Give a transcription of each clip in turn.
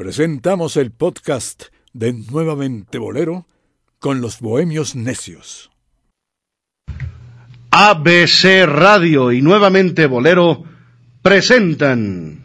presentamos el podcast de Nuevamente Bolero con los Bohemios Necios. ABC Radio y Nuevamente Bolero presentan.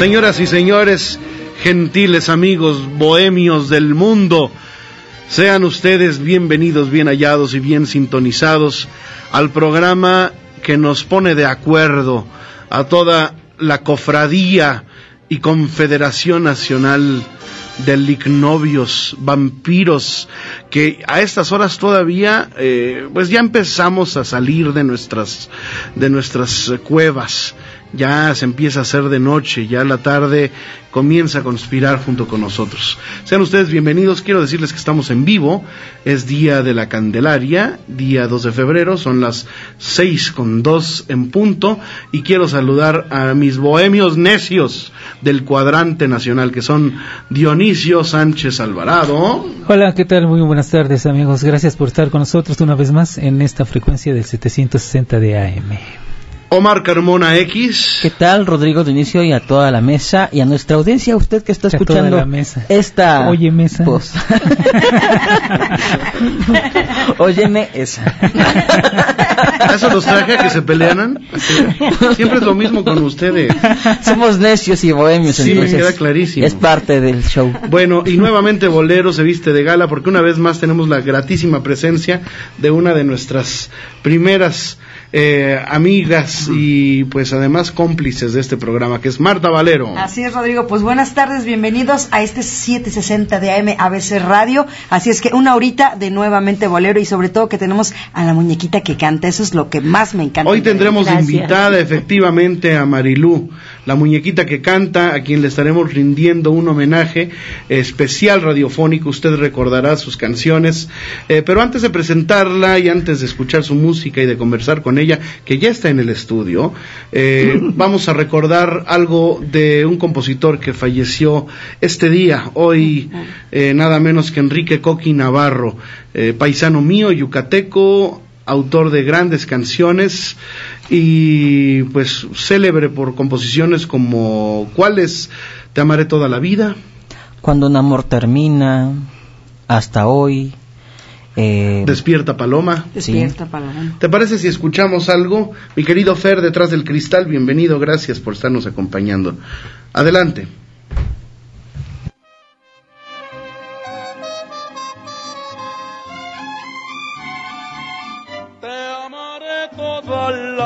Señoras y señores, gentiles amigos bohemios del mundo, sean ustedes bienvenidos, bien hallados y bien sintonizados al programa que nos pone de acuerdo a toda la cofradía y confederación nacional de lignovios, vampiros, que a estas horas todavía, eh, pues ya empezamos a salir de nuestras, de nuestras cuevas. Ya se empieza a hacer de noche, ya la tarde comienza a conspirar junto con nosotros. Sean ustedes bienvenidos, quiero decirles que estamos en vivo, es día de la Candelaria, día 2 de febrero, son las 6 con 2 en punto, y quiero saludar a mis bohemios necios del cuadrante nacional, que son Dionisio Sánchez Alvarado. Hola, ¿qué tal? Muy buenas tardes amigos, gracias por estar con nosotros una vez más en esta frecuencia del 760 de AM. Omar Carmona X. ¿Qué tal, Rodrigo de inicio y a toda la mesa y a nuestra audiencia, usted que está escuchando la mesa. esta Oye mesa. voz. Óyeme esa. ¿A eso los traje a que se pelearan? Siempre es lo mismo con ustedes. Somos necios y bohemios, Sí, me entonces queda clarísimo. es parte del show. Bueno, y nuevamente Bolero se viste de gala porque una vez más tenemos la gratísima presencia de una de nuestras primeras eh, amigas y pues además cómplices de este programa, que es Marta Valero. Así es, Rodrigo. Pues buenas tardes, bienvenidos a este 760 de AM ABC Radio. Así es que una horita de nuevamente bolero y sobre todo que tenemos a la muñequita que canta. Eso es lo que más me encanta. Hoy tendremos Gracias. invitada efectivamente a Marilú, la muñequita que canta, a quien le estaremos rindiendo un homenaje especial radiofónico. Usted recordará sus canciones. Eh, pero antes de presentarla y antes de escuchar su música y de conversar con ella, que ya está en el estudio, eh, vamos a recordar algo de un compositor que falleció este día, hoy eh, nada menos que Enrique Coqui Navarro, eh, paisano mío, yucateco, autor de grandes canciones y pues célebre por composiciones como ¿Cuáles? Te amaré toda la vida. Cuando un amor termina, hasta hoy. eh, Despierta Paloma. Despierta, Paloma. ¿Te parece si escuchamos algo? Mi querido Fer, detrás del cristal, bienvenido, gracias por estarnos acompañando. Adelante.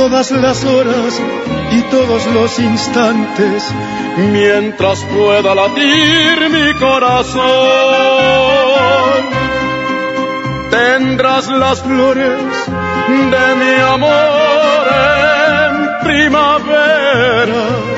todas las horas y todos los instantes, mientras pueda latir mi corazón. Tendrás las flores de mi amor en primavera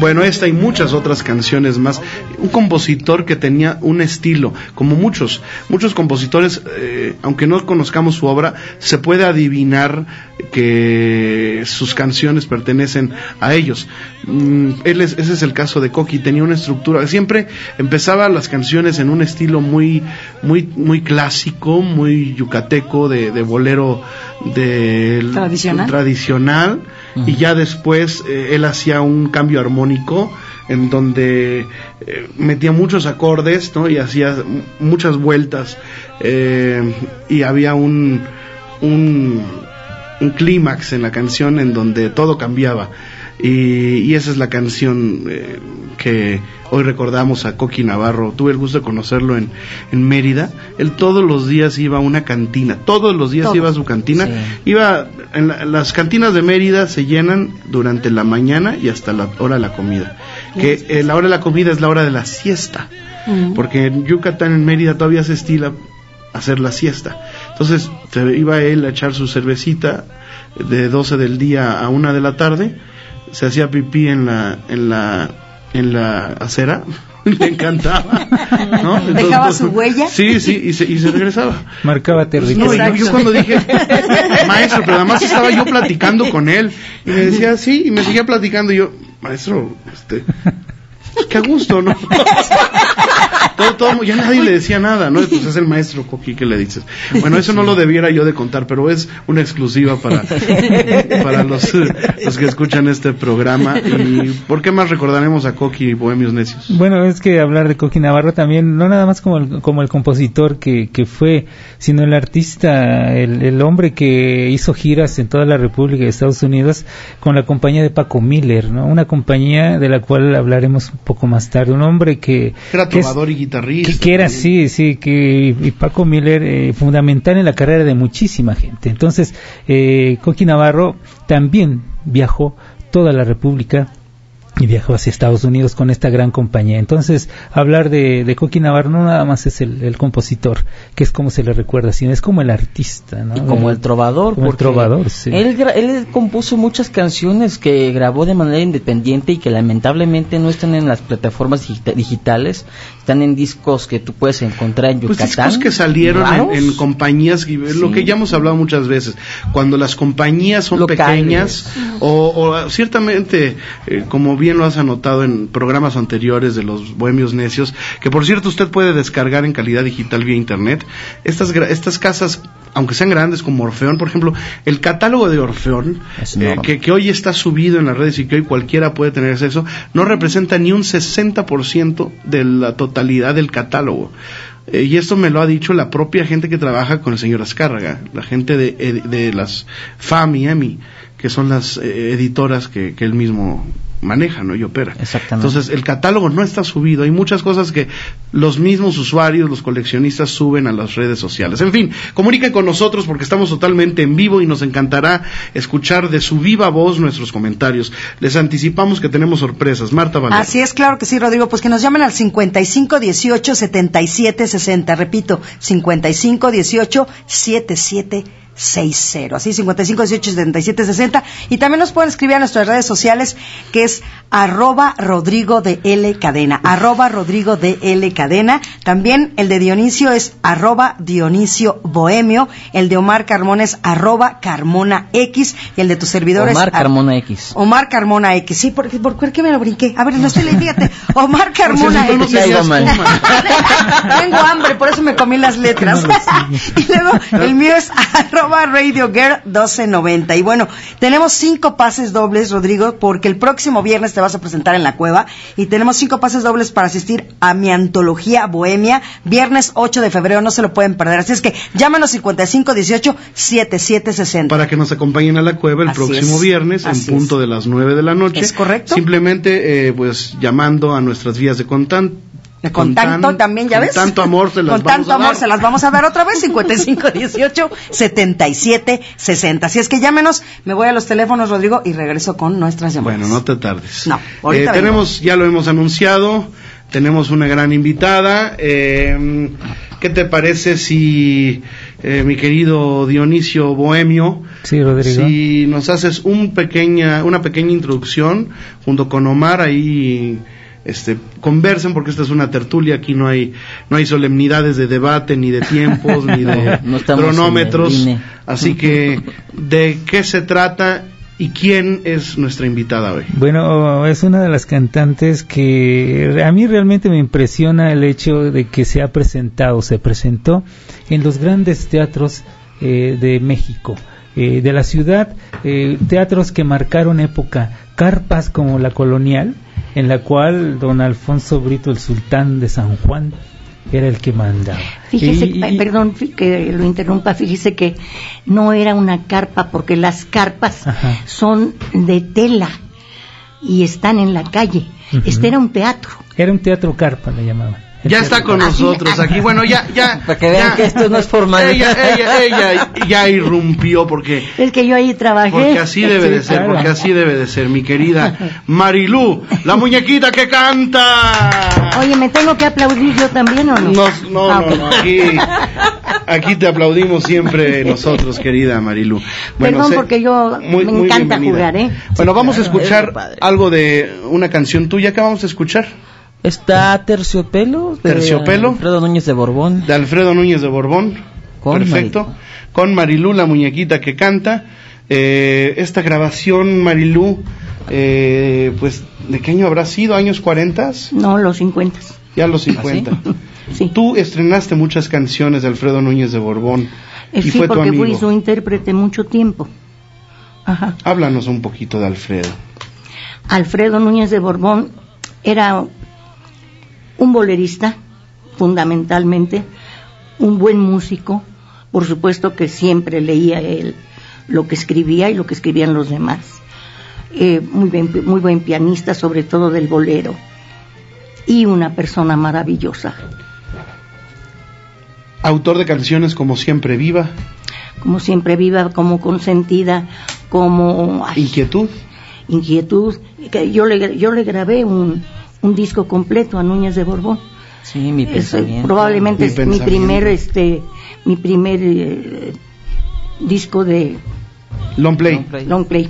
Bueno, esta y muchas otras canciones más. Un compositor que tenía un estilo, como muchos, muchos compositores, eh, aunque no conozcamos su obra, se puede adivinar que sus canciones pertenecen a ellos. Mm, él es- ese es el caso de Coqui, tenía una estructura, siempre empezaba las canciones en un estilo muy, muy, muy clásico, muy yucateco, de, de bolero de Tradicional. tradicional, y ya después eh, él hacía un cambio armónico en donde eh, metía muchos acordes ¿no? y hacía muchas vueltas eh, y había un, un, un clímax en la canción en donde todo cambiaba. Y, y esa es la canción eh, que hoy recordamos a Coqui Navarro. Tuve el gusto de conocerlo en, en Mérida. Él todos los días iba a una cantina. Todos los días Todo. iba a su cantina. Sí. Iba en la- las cantinas de Mérida se llenan durante la mañana y hasta la hora de la comida. Que eh, la hora de la comida es la hora de la siesta. Porque en Yucatán, en Mérida, todavía se estila hacer la siesta. Entonces se iba él a echar su cervecita de 12 del día a 1 de la tarde, se hacía pipí en la, en la, en la acera, le encantaba. ¿no? ¿Dejaba su huella? Sí, sí, y se, y se regresaba. Marcaba Pues territorio. no, yo, cuando dije, maestro, pero además estaba yo platicando con él y me decía, sí, y me seguía platicando y yo, maestro, este, qué a gusto, ¿no? todo, todo, ya nadie le decía nada, ¿no? Pues es el maestro Coqui que le dices. Bueno, eso no lo debiera yo de contar, pero es una exclusiva para, para los, los que escuchan este programa. ¿Y por qué más recordaremos a Coqui y Bohemios Necios? Bueno, es que hablar de Coqui Navarro también, no nada más como el, como el compositor que, que fue, sino el artista, el, el hombre que hizo giras en toda la República de Estados Unidos con la compañía de Paco Miller, ¿no? Una compañía de la cual hablaremos un poco más tarde. Un hombre que... Era que es- trovador guitarrista. que, era sí, sí, que y Paco Miller eh, fundamental en la carrera de muchísima gente. Entonces, eh, Coqui Navarro también viajó toda la República y viajó hacia Estados Unidos con esta gran compañía. Entonces, hablar de, de Coqui Navarro no nada más es el, el compositor, que es como se le recuerda, sino es como el artista, ¿no? Y como el trovador, Como el porque trovador, sí. él, él compuso muchas canciones que grabó de manera independiente y que lamentablemente no están en las plataformas digita- digitales, están en discos que tú puedes encontrar en Pues Yucatán. discos que salieron en, en compañías, lo Sí. que ya hemos hablado muchas veces, cuando las compañías son Locales. pequeñas, o, o ciertamente, eh, como bien lo has anotado en programas anteriores de los Bohemios Necios, que por cierto usted puede descargar en calidad digital vía internet, estas, estas casas, aunque sean grandes como Orfeón, por ejemplo, el catálogo de Orfeón, eh, que, que hoy está subido en las redes y que hoy cualquiera puede tener acceso, no representa ni un 60% de la totalidad del catálogo. Eh, y esto me lo ha dicho la propia gente que trabaja con el señor Azcárraga, la gente de, de las FAM y EMI, que son las eh, editoras que, que él mismo maneja ¿no? y opera. Exactamente. Entonces, el catálogo no está subido. Hay muchas cosas que los mismos usuarios, los coleccionistas, suben a las redes sociales. En fin, comuniquen con nosotros porque estamos totalmente en vivo y nos encantará escuchar de su viva voz nuestros comentarios. Les anticipamos que tenemos sorpresas. Marta Valero. Así es, claro que sí, Rodrigo. Pues que nos llamen al 55 18 77 60. Repito, 55 18 77 60. Así, 55 18 77 60. Y también nos pueden escribir a nuestras redes sociales, que es arroba Rodrigo de L Cadena. Arroba Rodrigo de L Cadena. También el de Dionisio es arroba Dionisio Bohemio. El de Omar Carmona es arroba Carmona X. Y el de tu servidor es Omar ar- Carmona X. Omar Carmona X. Sí, porque, ¿por, por qué me lo brinqué? A ver, no estoy fíjate. Omar Carmona si no X. Tengo hambre, por eso me comí las letras. y luego el mío es arroba Radio Girl 1290. Y bueno, tenemos cinco pases dobles, Rodrigo, porque el próximo viernes te vas a presentar en la cueva. Y tenemos cinco pases dobles para asistir a mi antología Bohemia, viernes 8 de febrero, no se lo pueden perder. Así es que llámanos 55 18 7760. para que nos acompañen a la cueva el Así próximo es, viernes en así punto es. de las 9 de la noche. ¿Es correcto? Simplemente, eh, pues, llamando a nuestras vías de contacto. De contacto también, ¿ya con ves? tanto amor se las Con vamos tanto a amor dar. se las vamos a dar otra vez, 55 18 77 60. Así es que llámenos, me voy a los teléfonos, Rodrigo, y regreso con nuestras llamadas. Bueno, no te tardes. No, ahorita Eh, tenemos, ya lo hemos anunciado, tenemos una gran invitada. eh, ¿qué te parece si, eh, mi querido Dionisio Bohemio, Sí, Rodrigo. si nos haces un pequeña, una pequeña introducción junto con Omar ahí este conversen porque esta es una tertulia aquí no hay no hay solemnidades de debate ni de tiempos ni de No cronómetros. Así que de qué se trata y quién es nuestra invitada hoy Bueno, es una de las cantantes que a mí realmente me impresiona el hecho de que se ha presentado, se presentó en los grandes teatros eh, de México, eh, de la ciudad, eh, teatros que marcaron época, carpas como la colonial, en la cual don Alfonso Brito, el sultán de San Juan, era el que mandaba. Fíjese, Y- ay, perdón que lo interrumpa, fíjese que no era una carpa, porque las carpas Ajá. son de tela y están en la calle. Este era un teatro. Era un teatro carpa, le llamaban. Ya está con nosotros aquí bueno ya ya Para que vean ya. que esto no es formal. ella, ella, ella ya irrumpió porque Es que yo ahí trabajé. Porque así debe de ser, porque así debe de ser, mi querida Marilú, la muñequita que canta. Oye, ¿me tengo que aplaudir yo también o no? Nos- no, Ah, no, no, aquí, aquí te aplaudimos siempre nosotros, querida Marilú. Perdón, porque yo me encanta bienvenida. jugar, ¿eh? Bueno, vamos a escuchar algo de una canción tuya. ¿Qué vamos a escuchar? Está Terciopelo. de Terciopelo. Alfredo Núñez de Borbón. De Alfredo Núñez de Borbón. Con Perfecto. Marilú. Con Marilú, la muñequita que canta. Eh, esta grabación, Marilú, eh, pues, ¿de qué año habrá sido? ¿Años 40? No, los 50. Ya los 50. Sí. Tú estrenaste muchas canciones de Alfredo Núñez de Borbón. Eh, y sí, fue tu porque fui amigo. su intérprete mucho tiempo. Ajá. Háblanos un poquito de Alfredo. Alfredo Núñez de Borbón era un bolerista, fundamentalmente, un buen músico, por supuesto que siempre leía él lo que escribía y lo que escribían los demás. Eh, muy, bien- muy buen pianista, sobre todo del bolero, y una persona maravillosa. Autor de canciones como Siempre Viva, Como siempre viva, como consentida, como ay, Inquietud. inquietud. Que Yo le, yo le grabé un, un disco completo a Núñez de Borbón. Sí, mi Es, pensamiento. probablemente Mi es mi primer este mi primer eh, disco de Long Play. Long play. long play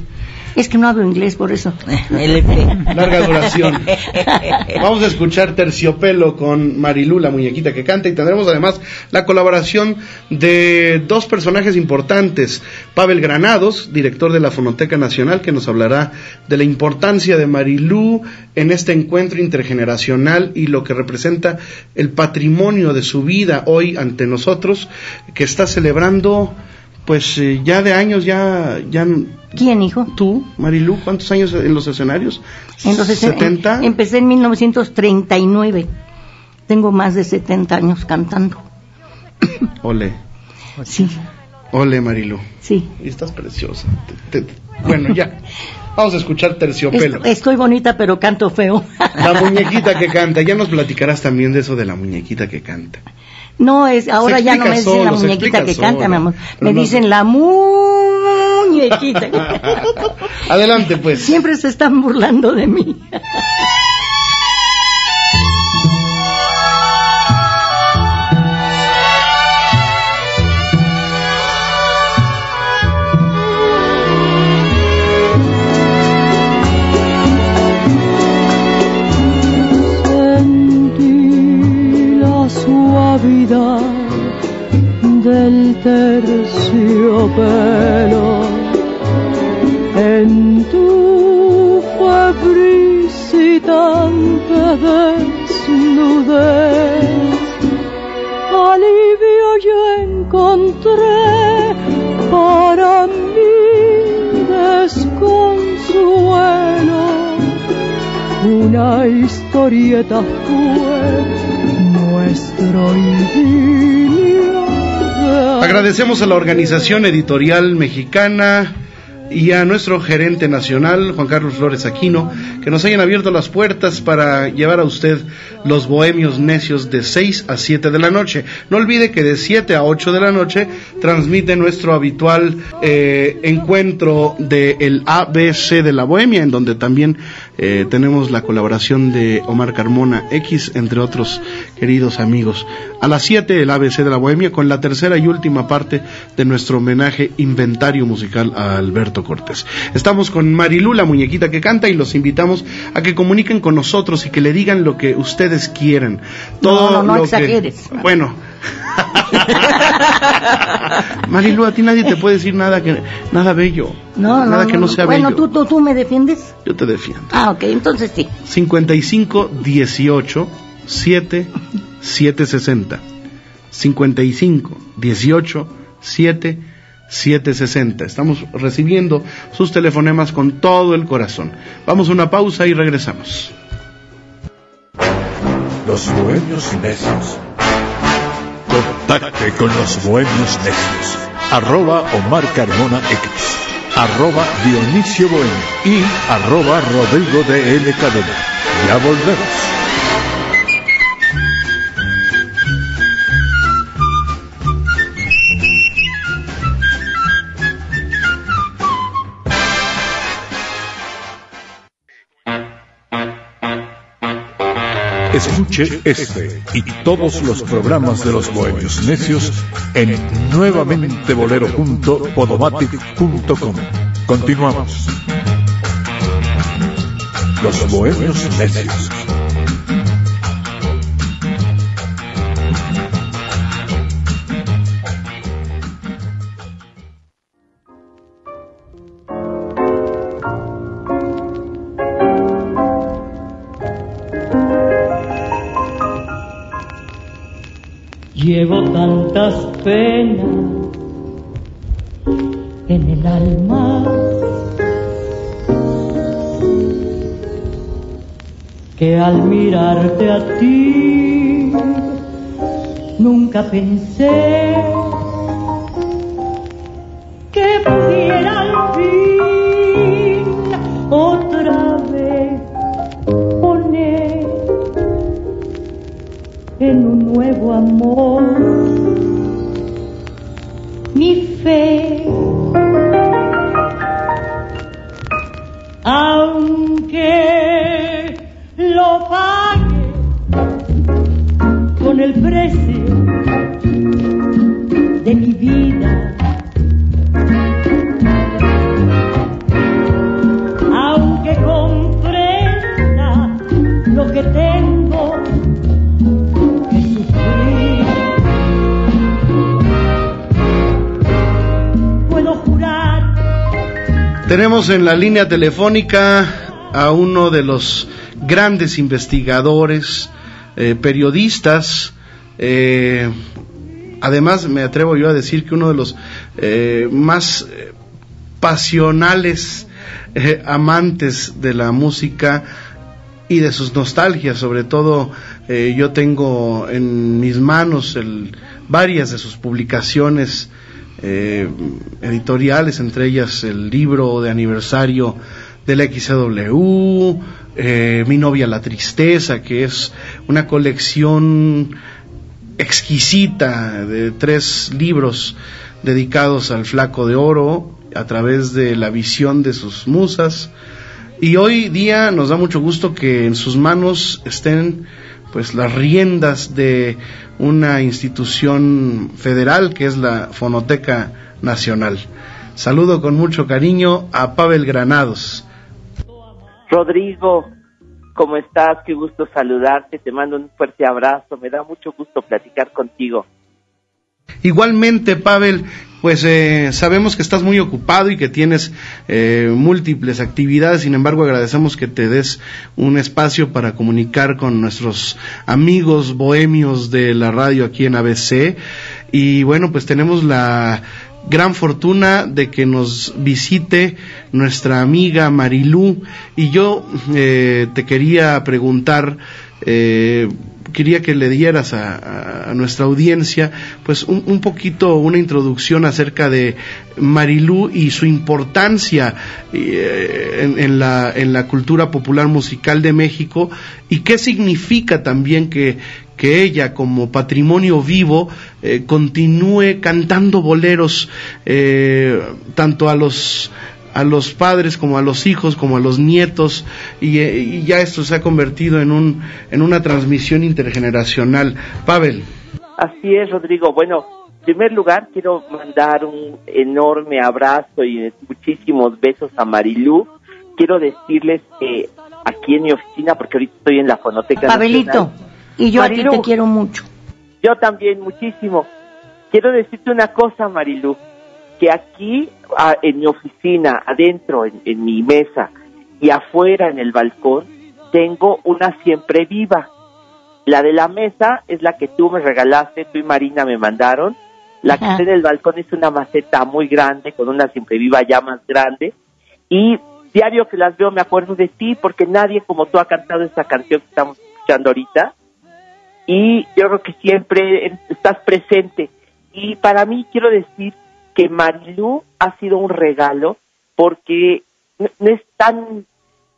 es que no hablo inglés por eso LP. Larga duración. Vamos a escuchar Terciopelo con Marilú, la muñequita que canta, y tendremos además la colaboración de dos personajes importantes. Pavel Granados, director de la Fonoteca Nacional, que nos hablará de la importancia de Marilú en este encuentro intergeneracional y lo que representa el patrimonio de su vida hoy ante nosotros, que está celebrando, pues eh, ya de años, ya, ya quién hijo tú, Marilú, ¿cuántos años en los escenarios? en los esen- 70. em- empecé en 1939 tengo más de 70 años cantando Ole, sí ole Marilu. sí Y estás preciosa. Te- te- bueno, ya. Vamos a escuchar terciopelo. Est- estoy bonita pero canto feo La muñequita que canta. Ya nos platicarás también de eso de la muñequita que canta. No es ahora ya no me dicen la solo, muñequita que solo. canta mi amor Pero me no- dicen la muñequita Adelante, pues. Siempre se están burlando de mí. Del terciopelo en tu febrisitante desnudez. Alivio yo encontré para mi desconsuelo una historieta fue nuestro idilio. De Agradecemos a la organización editorial mexicana y a nuestro gerente nacional, Juan Carlos Flores Aquino, que nos hayan abierto las puertas para llevar a usted los bohemios necios de 6 a 7 de la noche. No olvide que de 7 a 8 de la noche transmite nuestro habitual eh, encuentro del ABC de la Bohemia, en donde también eh, tenemos la colaboración de Omar Carmona X, entre otros queridos amigos. A las 7 el ABC de la Bohemia con la tercera y última parte de nuestro homenaje inventario musical a Alberto Cortés. Estamos con Marilú, la muñequita que canta, y los invitamos a que comuniquen con nosotros y que le digan lo que ustedes quieren. No, no, no lo que- exageres. Bueno. Marilu, a ti nadie te puede decir nada que nada bello. No, nada no, que no, sea Bueno, bello. ¿tú, tú, tú me defiendes. Yo te defiendo. Ah, ok, entonces sí. 55 18 7 760. 55 18 7 760. Estamos recibiendo sus telefonemas con todo el corazón. Vamos a una pausa y regresamos. Los bohemios necios. Contacte con los bohemios necios. Arroba Omar Carmona X. Arroba Dionisio Bohemio. Y arroba Rodrigo de L. Cadena. Ya volvemos. Escuche este y todos los programas de los Bohemios Necios en nuevamentebolero.podomatic.com. Continuamos. Los Bohemios Necios. Tantas penas en el alma. Que al mirarte a ti nunca pensé Tenemos en la línea telefónica a uno de los grandes investigadores, eh, periodistas, eh, además me atrevo yo a decir que uno de los eh, más pasionales amantes de la música y de sus nostalgias, sobre todo yo tengo en mis manos varias de sus publicaciones eh, editoriales, entre ellas el libro de aniversario del XCW, eh, Mi novia la tristeza, que es una colección exquisita de tres libros dedicados al flaco de oro a través de la visión de sus musas. Y hoy día nos da mucho gusto que en sus manos estén pues las riendas de una institución federal que es la Fonoteca Nacional. Saludo con mucho cariño a Pavel Granados. Rodrigo, ¿cómo estás? Qué gusto saludarte, te mando un fuerte abrazo, me da mucho gusto platicar contigo. Igualmente, Pavel, pues eh, sabemos que estás muy ocupado y que tienes eh, múltiples actividades, sin embargo agradecemos que te des un espacio para comunicar con nuestros amigos bohemios de la radio aquí en ABC. Y bueno, pues tenemos la gran fortuna de que nos visite nuestra amiga Marilú y yo eh, te quería preguntar eh, quería que le dieras a, nuestra audiencia pues un, poquito una introducción acerca de Marilú y su importancia eh, en, la, en la cultura popular musical de México y qué significa también que, que ella como patrimonio vivo eh, continúe cantando boleros eh, tanto a los a los padres como a los hijos, como a los nietos, y, eh, y ya esto se ha convertido en, un, en una transmisión intergeneracional. Pavel. Así es, Rodrigo. Bueno, en primer lugar quiero mandar un enorme abrazo y muchísimos besos a Marilú. Quiero decirles que aquí en mi oficina, porque ahorita estoy en la fonoteca. Pavelito, Nacional, y yo a ti te quiero mucho. Yo también, muchísimo. Quiero decirte una cosa, Marilu, que aquí ah, en mi oficina, adentro, en, en mi mesa y afuera en el balcón, tengo una siempre viva. La de la mesa es la que tú me regalaste, tú y Marina me mandaron. La que está en el balcón es una maceta muy grande, con una siempre viva ya más grande. Y diario que las veo me acuerdo de ti, porque nadie como tú ha cantado esta canción que estamos escuchando ahorita y yo creo que siempre estás presente. Y para mí quiero decir que Marilú ha sido un regalo porque no, es tan,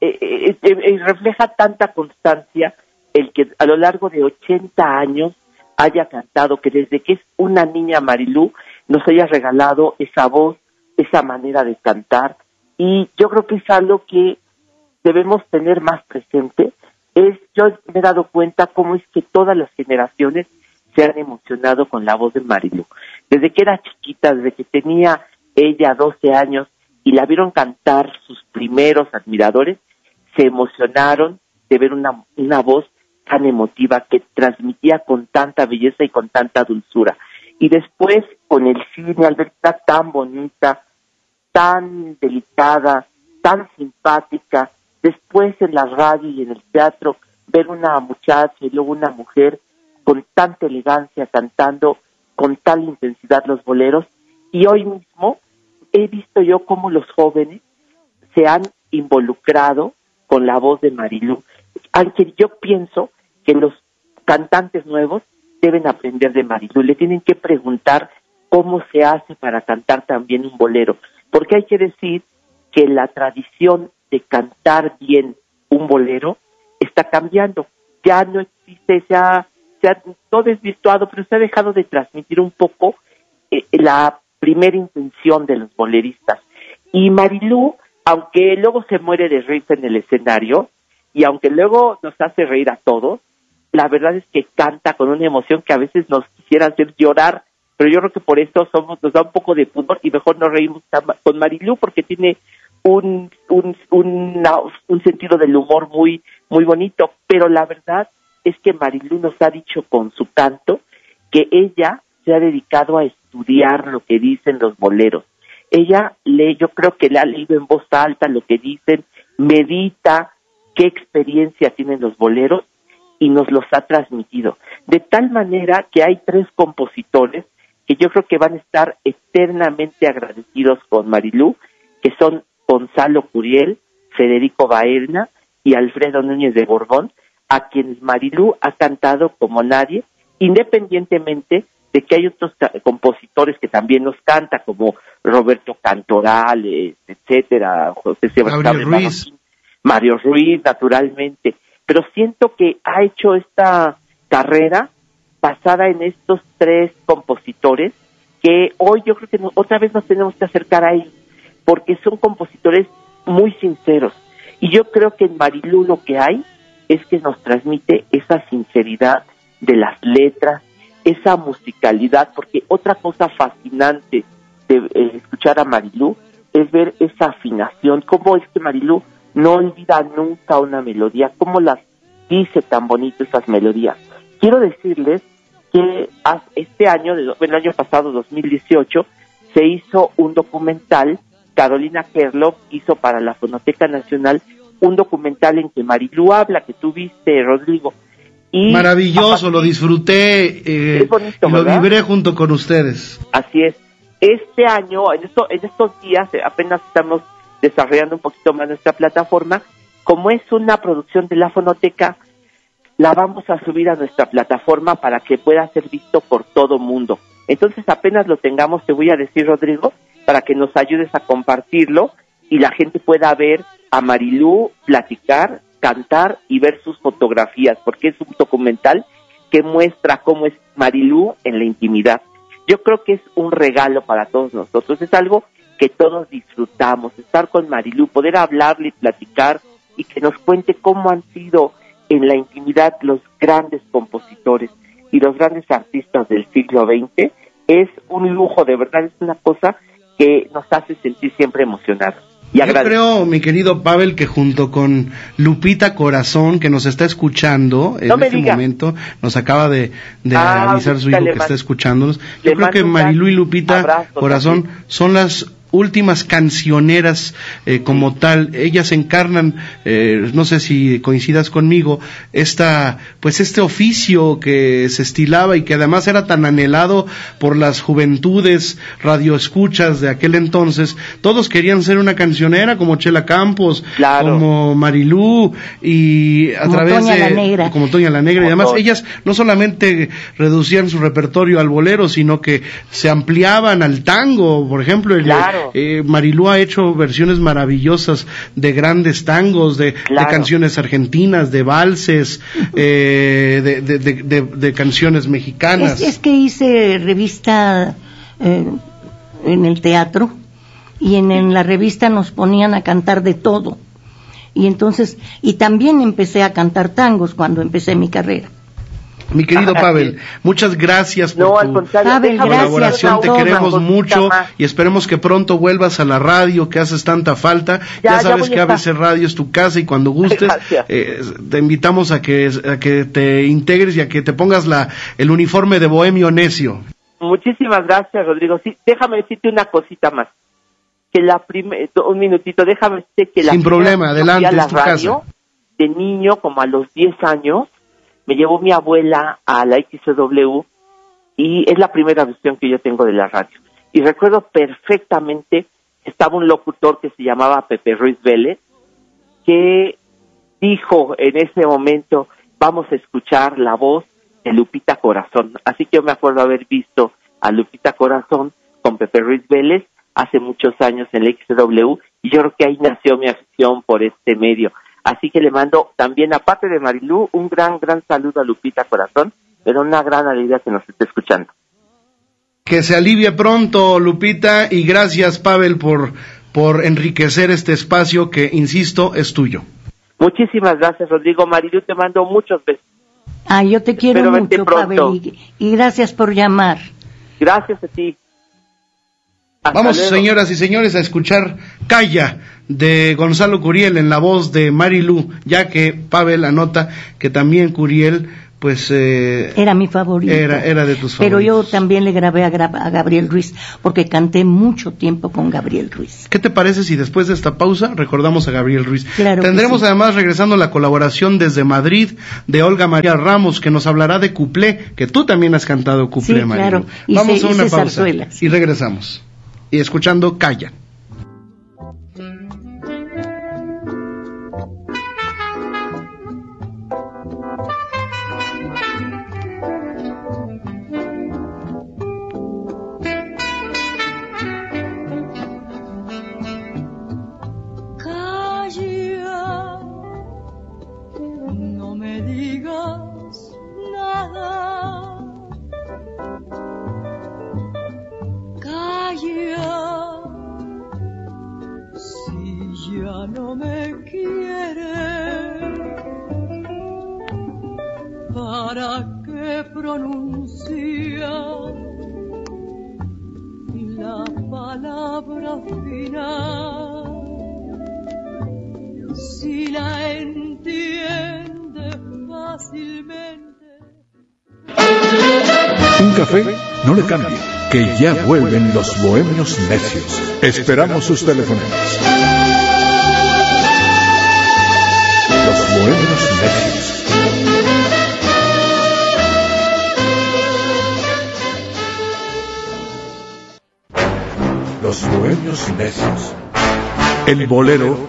eh, eh, eh, eh, refleja tanta constancia el que a lo largo de 80 años haya cantado, que desde que es una niña Marilú nos haya regalado esa voz, esa manera de cantar. Y yo creo que es algo que debemos tener más presente es yo me he dado cuenta cómo es que todas las generaciones se han emocionado con la voz de Marilu. Desde que era chiquita, desde que tenía ella 12 años y la vieron cantar sus primeros admiradores, se emocionaron de ver una, una voz tan emotiva que transmitía con tanta belleza y con tanta dulzura. Y después con el cine, al verla tan bonita, tan delicada, tan simpática, después en la radio y en el teatro ver una muchacha y luego una mujer con tanta elegancia cantando con tal intensidad los boleros y hoy mismo he visto yo cómo los jóvenes se han involucrado con la voz de Marilú. Aunque yo pienso que los cantantes nuevos deben aprender de Marilú, le tienen que preguntar cómo se hace para cantar también un bolero, porque hay que decir que la tradición de cantar bien un bolero está cambiando. Ya no existe, se ha, se ha todo desvirtuado, pero se ha dejado de transmitir un poco eh, la primera intención de los boleristas. Y Marilú, aunque luego se muere de risa en el escenario, y aunque luego nos hace reír a todos, la verdad es que canta con una emoción que a veces nos quisiera hacer llorar, pero yo creo que por eso somos, nos da un poco de pudor y mejor nos reímos con Marilú porque tiene un, un, una- un sentido del humor muy, muy bonito, pero la verdad es que Marilú nos ha dicho con su canto que ella se ha dedicado a estudiar lo que dicen los boleros. Ella lee, yo creo que le ha leído en voz alta lo que dicen, medita qué experiencia tienen los boleros y nos los ha transmitido. De tal manera que hay tres compositores que yo creo que van a estar eternamente agradecidos con Marilú, que son Gonzalo Curiel, Federico Baerna y Alfredo Núñez de Borbón, a quienes Marilú ha cantado como nadie, independientemente de que hay otros compositores que también nos canta, como Roberto Cantorales, etcétera, José Sebastián Ruiz. Mario Ruiz, naturalmente, pero siento que ha hecho esta carrera basada en estos tres compositores que hoy yo creo que no- otra vez nos tenemos que acercar a ellos, porque son compositores muy sinceros. Y yo creo que en Marilú lo que hay es que nos transmite esa sinceridad de las letras, esa musicalidad, porque otra cosa fascinante de eh, escuchar a Marilú es ver esa afinación, cómo es que Marilú no olvida nunca una melodía, cómo las dice tan bonito esas melodías. Quiero decirles que este año, el año pasado, 2018, se hizo un documental, Carolina Kerlov hizo para la Fonoteca Nacional un documental en que Marilú habla, que tú viste, Rodrigo. Y Maravilloso, lo disfruté eh, bonito, lo ¿verdad? vibré junto con ustedes. Así es. Este año, en, esto- en estos días, eh, apenas estamos desarrollando un poquito más nuestra plataforma. Como es una producción de la fonoteca, la vamos a subir a nuestra plataforma para que pueda ser visto por todo mundo. Entonces, apenas lo tengamos, te voy a decir, Rodrigo, para que nos ayudes a compartirlo y la gente pueda ver a Marilú platicar, cantar y ver sus fotografías, porque es un documental que muestra cómo es Marilú en la intimidad. Yo creo que es un regalo para todos nosotros, es algo que todos disfrutamos, estar con Marilú, poder hablarle y platicar y que nos cuente cómo han sido en la intimidad los grandes compositores y los grandes artistas del siglo XX, es un lujo, de verdad, es una cosa que nos hace sentir siempre emocionados. Y Yo creo, mi querido Pavel, que junto con Lupita Corazón, que nos está escuchando en No este diga. momento, nos acaba de, de Ah, avisar su hijo que está escuchándonos. Yo creo que Marilu y Lupita abrazo Corazón también. son las últimas cancioneras eh, como tal. Ellas encarnan, eh, no sé si coincidas conmigo, esta, pues este oficio que se estilaba y que además era tan anhelado por las juventudes radioescuchas de aquel entonces. Todos querían ser una cancionera como Chela Campos, Claro. como Marilú y a Como través Toña de la Negra. como Toña la Negra y además ellas no solamente reducían su repertorio al bolero, sino que se ampliaban al tango, por ejemplo, el- Claro. Eh, Marilú ha hecho versiones maravillosas de grandes tangos, de, canciones argentinas, de valses, eh, de, de- de- de- de canciones mexicanas. Es, es que hice revista eh, en el teatro y en, en la revista nos ponían a cantar de todo. Y entonces, y también empecé a cantar tangos cuando empecé mi carrera. Mi querido Pavel, muchas gracias por No, tu al contrario, Pavel, déjame gracias, colaboración, te queremos mucho más. y esperemos que pronto vuelvas a la radio que haces tanta falta. Ya, Ya, ya sabes voy a que. ABC Radio es tu casa y cuando gustes eh, te invitamos a que, a que te integres y a que te pongas la, el uniforme de bohemio necio. Muchísimas gracias, Rodrigo. Sí, déjame decirte una cosita más. Que la prime- un minutito, déjame decirte que la Sin primera problema, vez que fui adelante, es tu radio, casa. De niño, como a los 10 años, me llevó mi abuela a la XW y es la primera visión que yo tengo de la radio. Y recuerdo perfectamente, estaba un locutor que se llamaba Pepe Ruiz Vélez, que dijo en ese momento, vamos a escuchar la voz de Lupita Corazón. Así que yo me acuerdo haber visto a Lupita Corazón con Pepe Ruiz Vélez hace muchos años en la XW y yo creo que ahí nació mi afición por este medio. Así que le mando también, aparte de Marilú, un gran, gran saludo a Lupita Corazón, pero una gran alegría que nos esté escuchando. Que se alivie pronto, Lupita, y gracias, Pavel, por, por enriquecer este espacio que, insisto, es tuyo. Muchísimas gracias, Rodrigo. Marilú, te mando muchos besos. Ah, yo te quiero Espero mucho. Pavel, y, y gracias por llamar. Gracias a ti. Hasta Vamos, luego. señoras y señores, a escuchar Calla de Gonzalo Curiel en la voz de Marilu, ya que Pavel anota que también Curiel, pues, eh, Era mi favorito. Era- era de tus Pero yo favoritos. también le grabé a, Gra- a Gabriel Ruiz, porque canté mucho tiempo con Gabriel Ruiz. ¿Qué te parece si después de esta pausa recordamos a Gabriel Ruiz? Claro que Tendremos sí. además regresando la colaboración desde Madrid de Olga María Ramos, que nos hablará de cuplé, que tú también has cantado cuplé, Sí, Marilu. claro. Vamos a una pausa zarzuelas. y regresamos. Y escuchando Calla. Ya vuelven los bohemios necios. Esperamos sus teléfonos. Los bohemios necios. Los bohemios necios. El bolero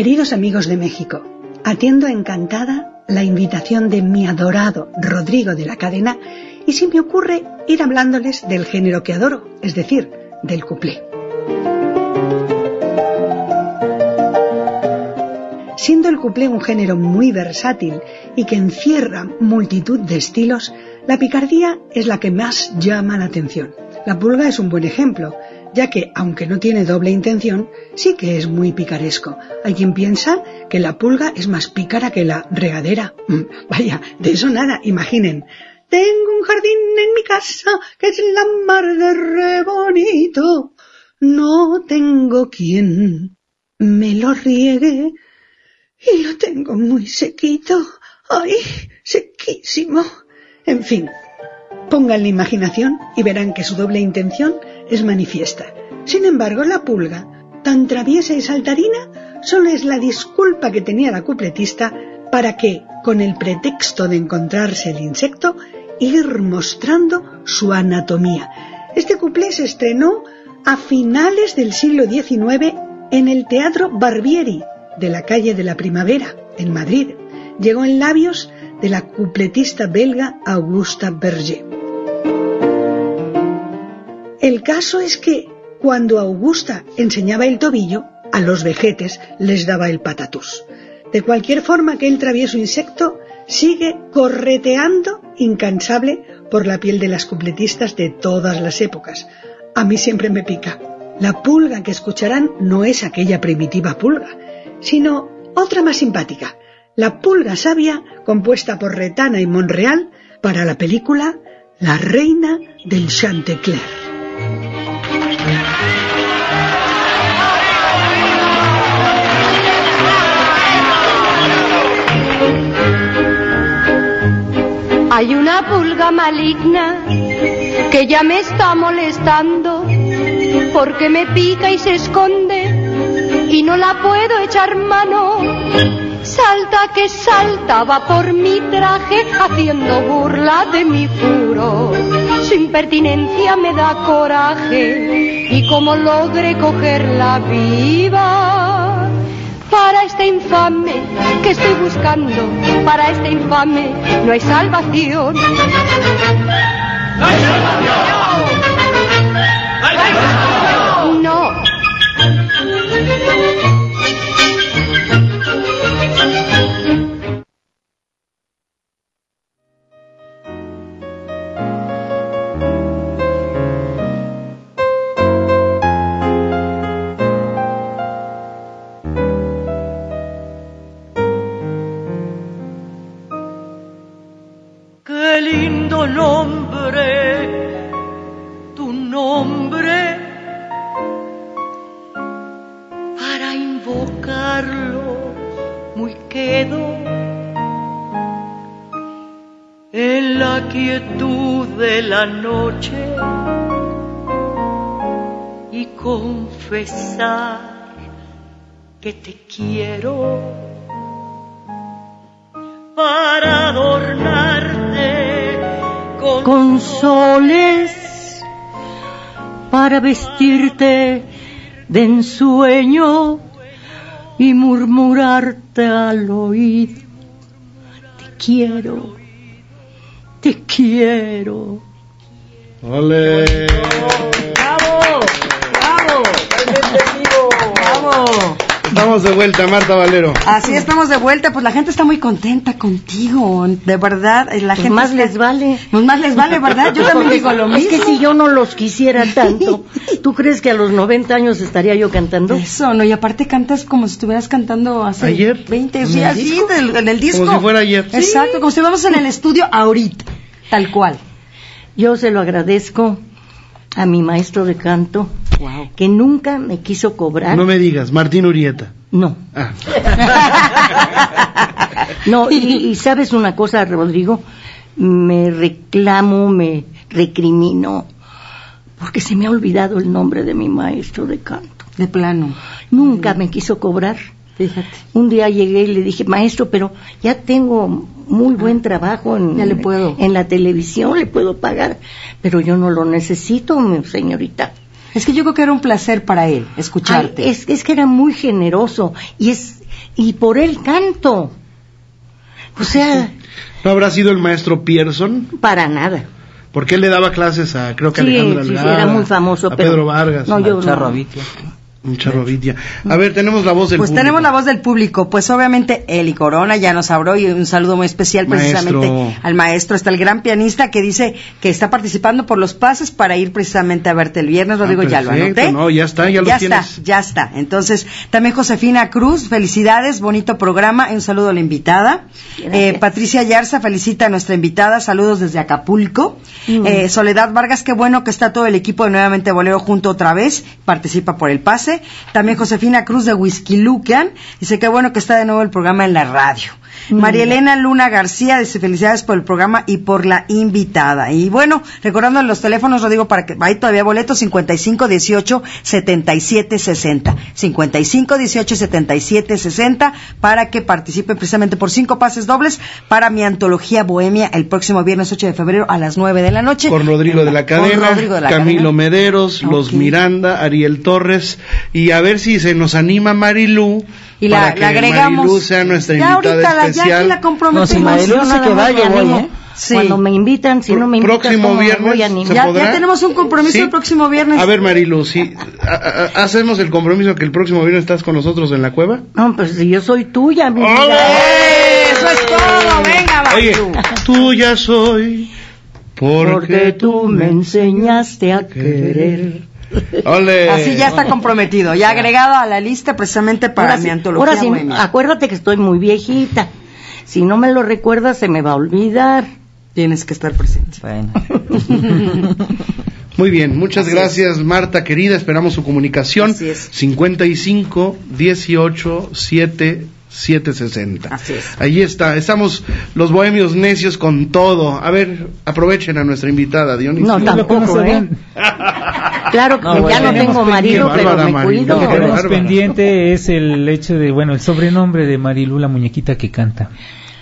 Queridos amigos de México, atiendo encantada la invitación de mi adorado Rodrigo de la Cadena y si me ocurre ir hablándoles del género que adoro, es decir, del cuplé. Siendo el cuplé un género muy versátil y que encierra multitud de estilos, la picardía es la que más llama la atención. La pulga es un buen ejemplo, ya que, aunque no tiene doble intención, sí que es muy picaresco. Hay quien piensa que la pulga es más pícara que la regadera. Mm, Vaya, de eso nada, imaginen. Tengo un jardín en mi casa que es la mar de re bonito. No tengo quien me lo riegue y lo tengo muy sequito. ¡Ay, sequísimo! En fin, pongan la imaginación y verán que su doble intención es manifiesta. Sin embargo, la pulga, tan traviesa y saltarina, solo es la disculpa que tenía la cupletista para que, con el pretexto de encontrarse el insecto, ir mostrando su anatomía. Este cuplé se estrenó a finales del siglo XIX en el Teatro Barbieri de la calle de la Primavera, en Madrid. Llegó en labios de la cupletista belga Augusta Berger. El caso es que cuando Augusta enseñaba el tobillo, a los vejetes les daba el patatús. De cualquier forma que el travieso insecto sigue correteando incansable por la piel de las cupletistas de todas las épocas. A mí siempre me pica. La pulga que escucharán no es aquella primitiva pulga, sino otra más simpática, la pulga sabia compuesta por Retana y Monreal para la película La reina del Chantecler. Hay una pulga maligna que ya me está molestando porque me pica y se esconde y no la puedo echar mano. Salta que saltaba por mi traje haciendo burla de mi furor. Su impertinencia me da coraje y como logre cogerla viva. Para este infame que estoy buscando, para este infame no hay salvación. ¡No hay salvación! No. Qué quietud de la noche y confesar que te quiero para adornarte con, con soles para vestirte de ensueño y murmurarte al oído. Te quiero, te quiero. ¡Ole! ¡Bravo! ¡Bravo! ¡Bravo! Estamos de vuelta, Marta Valero. Así estamos de vuelta, pues la gente está muy contenta contigo, de verdad. eh, La Pues gente más está- les vale. Pues más les vale, ¿verdad? Yo también digo lo mismo. Es que si yo no los quisiera tanto, ¿tú crees que a los 90 años estaría yo cantando? Eso, no, y aparte cantas como si estuvieras cantando hace ¿Ayer? 20, ¿En sí, el así, disco? del- en el disco. Como si fuera ayer. Exacto, como si estuviéramos en el estudio ahorita, tal cual. Yo se lo agradezco a mi maestro de canto, que nunca me quiso cobrar. No me digas, Martín Urieta. No. Ah, No, y, y sabes una cosa, Rodrigo, me reclamo, me recrimino, porque se me ha olvidado el nombre de mi maestro de canto. De plano. Nunca me quiso cobrar. Fíjate. Un día llegué y le dije, maestro, pero ya tengo muy buen trabajo en, Ah, Ya le puedo. en la televisión, le puedo pagar, pero yo no lo necesito, mi señorita. Es que yo creo que era un placer para él escucharte. Ay, es, es que era muy generoso y es y por él canto. O sea, ¿No habrá sido el maestro Pearson? para nada. Porque él le daba clases a, creo que Sí, Alejandro sí, sí, era muy famoso, a pero- Pedro Vargas, no, yo no. Un Charro Vitia. A ver, tenemos la voz del Pues público. tenemos la voz del público. Pues obviamente Eli Corona ya nos habló y un saludo muy especial precisamente Maestro. al maestro. Está el gran pianista que dice que está participando por los pases para ir precisamente a verte el viernes. Rodrigo, ya lo Ah, perfecto, anoté. no, ya está, ya lo ya tienes. está, ya está. Entonces, también Josefina Cruz, felicidades, bonito programa. Un saludo a la invitada. Eh, Patricia Yarza felicita a nuestra invitada. Saludos desde Acapulco. Mm. Eh, Soledad Vargas, qué bueno que está todo el equipo de Nuevamente Bolero junto otra vez. Participa por el pase. También Josefina Cruz de Whisky Lucan. Dice qué bueno que está de nuevo el programa en la radio. María Elena Luna García dice felicidades por el programa y por la invitada. Y bueno, recordando los teléfonos, Rodrigo, para que hay todavía boletos 55 18 77 60. 55 18 77 60 para que participen precisamente por cinco pases dobles para mi antología Bohemia el próximo viernes 8 de febrero a las 9 de la noche. Con Rodrigo de la Con Cadena, Rodrigo de la Camilo Cadena. Mederos, Los. Miranda, Ariel Torres, y a ver si se nos anima Marilú. Y la- para que la agregamos. Marilú sea nuestra Ya invitada ahorita la- ya especial. la comprometemos. No, si Marilú dice nada que más va, me yo voy. ¿eh? Sí. Cuando me invitan, si no me invitan, Próximo ¿cómo me viernes, voy a ¿se animar? Ya, podrá? ya tenemos un compromiso ¿Sí? el próximo viernes. A ver, Marilu, si a- a- hacemos el compromiso que el próximo viernes estás con nosotros en la cueva. No, pues si yo soy tuya, mi ¡Ole! vida. Eso es todo, venga, Oye, Marilu. tuya soy. Porque, Porque tú me enseñaste a querer. Ole. Así ya está comprometido, ya agregado a la lista precisamente para Ahora mi sí, antología ahora sí, bohemia. acuérdate que estoy muy viejita. Si no me lo recuerdas, se me va a olvidar. Tienes que estar presente. Bueno. Muy bien, muchas gracias Marta querida, esperamos su comunicación. Así es. 55 18 7 760. Así es. Ahí está, estamos los bohemios necios con todo. A ver, aprovechen a nuestra invitada, Dionisio. No tampoco, ¿eh? Claro que No, ya bueno, no tengo marido, pero me cuido. lo que tenemos bárbara. pendiente es el hecho de, bueno, el sobrenombre de Marilu, la muñequita que canta.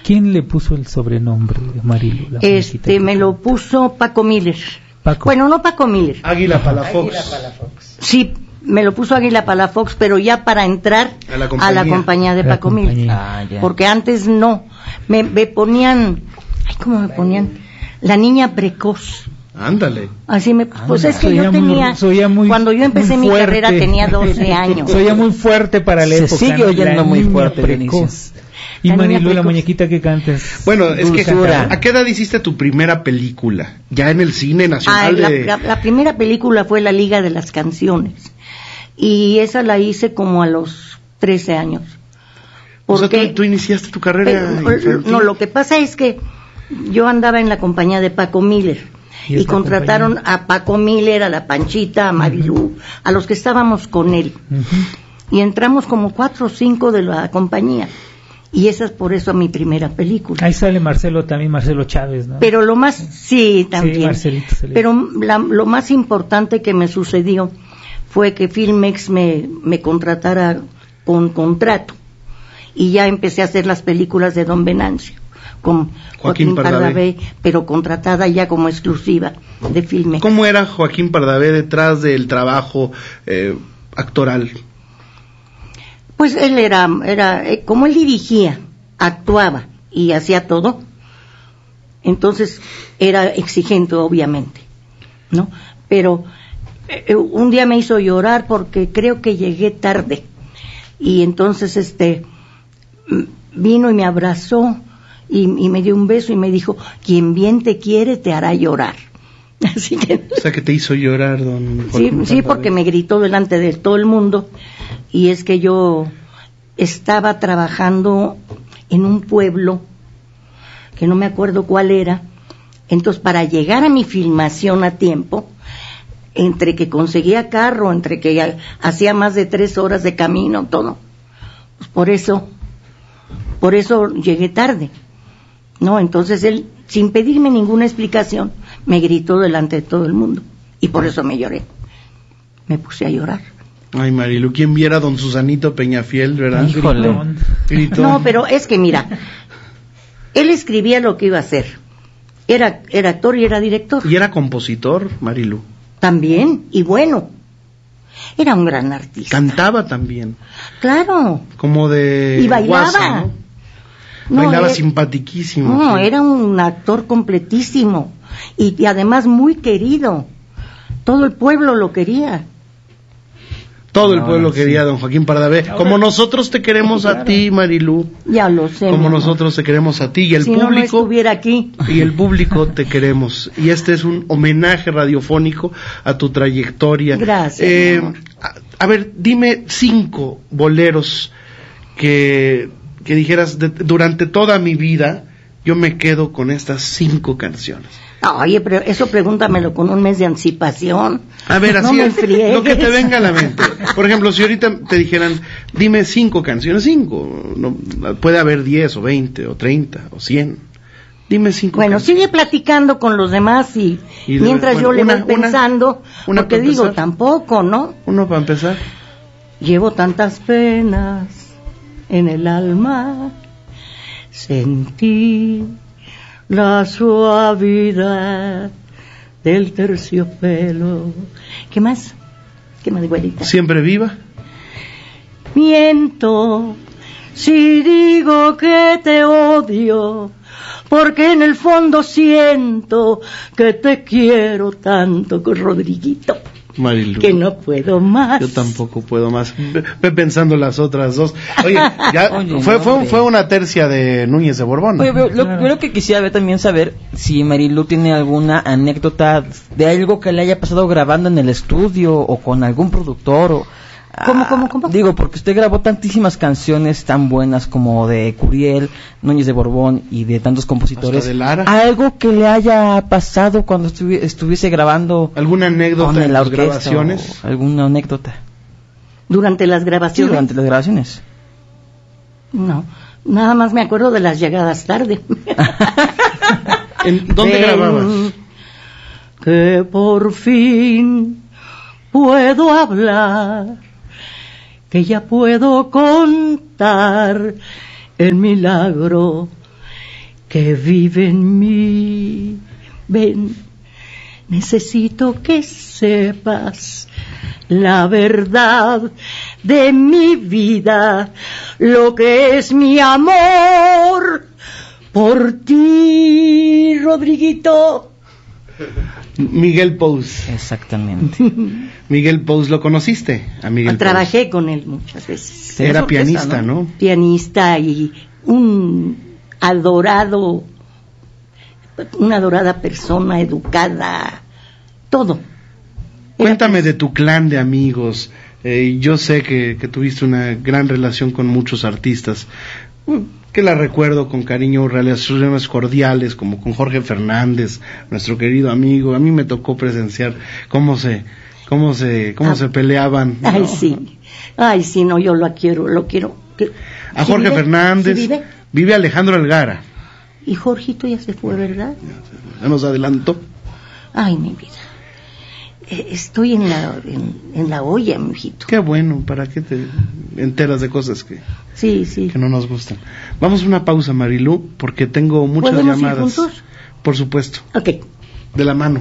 ¿Quién le puso el sobrenombre de Marilu? la muñequita Este, que me lo puso Paco Miller. Paco. Bueno, no Paco Miller. Águila Palafox. Sí, me lo puso Águila Palafox, pero ya para entrar A la a compañía. la compañía de la Paco Miller. compañía. Ah, ya. Porque antes no. Me, me ponían, ay, ¿cómo me ponían? La niña precoz. Ándale. Así me, pues es que Soy yo muy- tenía, ya muy- cuando yo empecé muy mi carrera tenía 12 años. Soy ya muy fuerte para la Se época. sigue oyendo La muy fuerte, precoz. Y La Marilu, la muñequita que cantas. Bueno, es que Dulzura. ¿a qué edad hiciste tu primera película? Ya en el cine Ah, nacional la, de la- la primera película fue La Liga de las Canciones. Y esa la hice como a los 13 años. O sea, Porque- tú, tú iniciaste tu carrera Pero, no, lo que pasa es que yo andaba en la compañía de Paco Miller ¿Y contrataron compañía? a Paco Miller, a la Panchita, a Marilú, a los que estábamos con él. Y entramos como cuatro o cinco de la compañía. Y esa es por eso mi primera película. Ahí sale Marcelo también, Marcelo Chávez, ¿no? Pero lo más, sí, también. Pero la- lo más importante que me sucedió fue que Filmex me, me contratara con contrato. Y ya empecé a hacer las películas de Don Venancio, con Joaquín Joaquín, Pardavé. Pero contratada ya como exclusiva de Filmex. ¿Cómo era Joaquín Pardavé detrás del trabajo eh, actoral? Pues él era, era eh, como él dirigía, actuaba y hacía todo, entonces era exigente, obviamente, ¿no? Pero eh, un día me hizo llorar porque creo que llegué tarde y entonces este vino y me abrazó y, y me dio un beso y me dijo quien bien te quiere te hará llorar. Así que O sea, que te hizo llorar, don Sí, sí, porque me gritó delante de todo el mundo y es que yo estaba trabajando en un pueblo que no me acuerdo cuál era. Entonces, para llegar a mi filmación a tiempo, entre que conseguía carro, entre que hacía más de tres horas de camino, todo, pues por eso, por eso llegué tarde. No, entonces él, sin pedirme ninguna explicación, me gritó delante de todo el mundo. Y por eso me lloré. Me puse a llorar. Ay, Marilu, ¿quién viera a don Susanito Peñafiel, verdad? Híjole. Gritó. No, pero es que mira, él escribía lo que iba a hacer. Era, era actor y era director. ¿Y era compositor, Marilu? También, y bueno. Era un gran artista. Cantaba también, Claro. como de Y bailaba. guasa, ¿no? No, bailaba era- simpatiquísimo. No, sí. era un actor completísimo y, y además muy querido. Todo el pueblo lo quería. Todo el Ahora pueblo sí. quería a don Joaquín Pardavé. Como nosotros te queremos a ti, Marilú. Ya lo sé. Como nosotros te queremos a ti y el si no, no público. estuviera aquí. y el público te queremos. Y este es un homenaje radiofónico a tu trayectoria. Gracias, Eh, mi amor. a, a ver, dime cinco boleros que, que dijeras de- durante toda mi vida. Yo me quedo con estas cinco canciones. Oye, pero eso pregúntamelo con un mes de anticipación. A ver, No así es, lo que te venga a la mente. Por ejemplo, si ahorita te dijeran, dime cinco canciones, cinco, no, puede haber diez o veinte o treinta o cien. Dime cinco Bueno, canciones. sigue platicando con los demás y, mientras bueno, yo le una- voy una- pensando, una porque para digo, empezar. tampoco, ¿no? Uno para empezar. Llevo tantas penas en el alma, sentí la suavidad del terciopelo. ¿Qué más? ¿Qué más, güerita? Siempre viva. Miento si digo que te odio, porque en el fondo siento que te quiero tanto Rodriguito, Marilu. que no puedo más. Yo tampoco puedo más. Ve, pensando las otras dos. Oye, ya Oye, fue, no, fue, fue una tercia de Núñez de Borbón. Oye, pero lo, yo lo que quisiera ver también saber si Marilu tiene alguna anécdota de algo que le haya pasado grabando en el estudio o con algún productor o ¿Cómo, ah, cómo, cómo? Digo, porque usted grabó tantísimas canciones tan buenas como de Curiel, Núñez de Borbón y de tantos compositores. Hasta de Lara. Algo que le haya pasado cuando estuvi- estuviese grabando ¿Alguna anécdota con en la las grabaciones? alguna anécdota. Durante las Sí, grabaciones. durante las grabaciones. No, nada más me acuerdo de las llegadas tarde. ¿En dónde Ven, grababas? Que por fin puedo hablar, que ya puedo contar el milagro que vive en mí. Ven, necesito que sepas la verdad de mi vida, lo que es mi amor por ti, Rodriguito. Miguel Pous. Exactamente. Miguel Pous, ¿lo conociste? A Miguel Pous. Trabajé con él muchas veces. Era pianista, ¿no? Pianista y un adorado, una adorada persona, educada, todo. Cuéntame de tu clan de amigos. Eh, yo sé que, que tuviste una gran relación con muchos artistas. Que la recuerdo con cariño, relaciones cordiales, como con Jorge Fernández, nuestro querido amigo. A mí me tocó presenciar cómo se, cómo se, cómo Ah. se peleaban. ¿no? Ay, sí. Ay, sí, no, yo lo quiero, lo quiero. ¿Qué- A ¿Sí Jorge vive? Fernández. ¿Sí vive? Vive Alejandro Algara. Y Jorgito ya se fue, ¿verdad? Ya nos adelantó. Ay, mi vida. Eh, Estoy en la, en, en la olla, mi hijito. Qué bueno, ¿para qué te enteras de cosas que, Sí, sí. que no nos gustan? Vamos a una pausa, Marilú, porque tengo muchas ¿Podemos ir llamadas. juntos? Por supuesto, Ok. de la mano.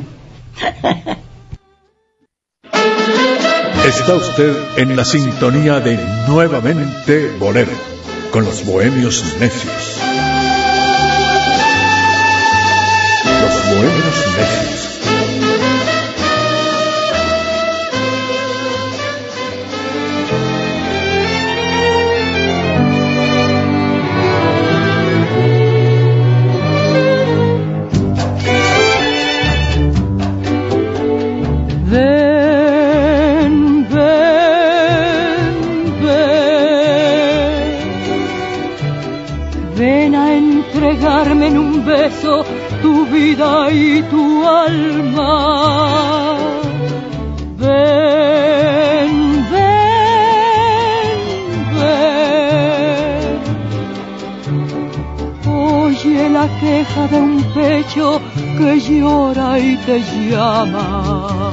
Está usted en la sintonía de Nuevamente Bolero, con los bohemios necios. Los bohemios necios. Que llora y te llama.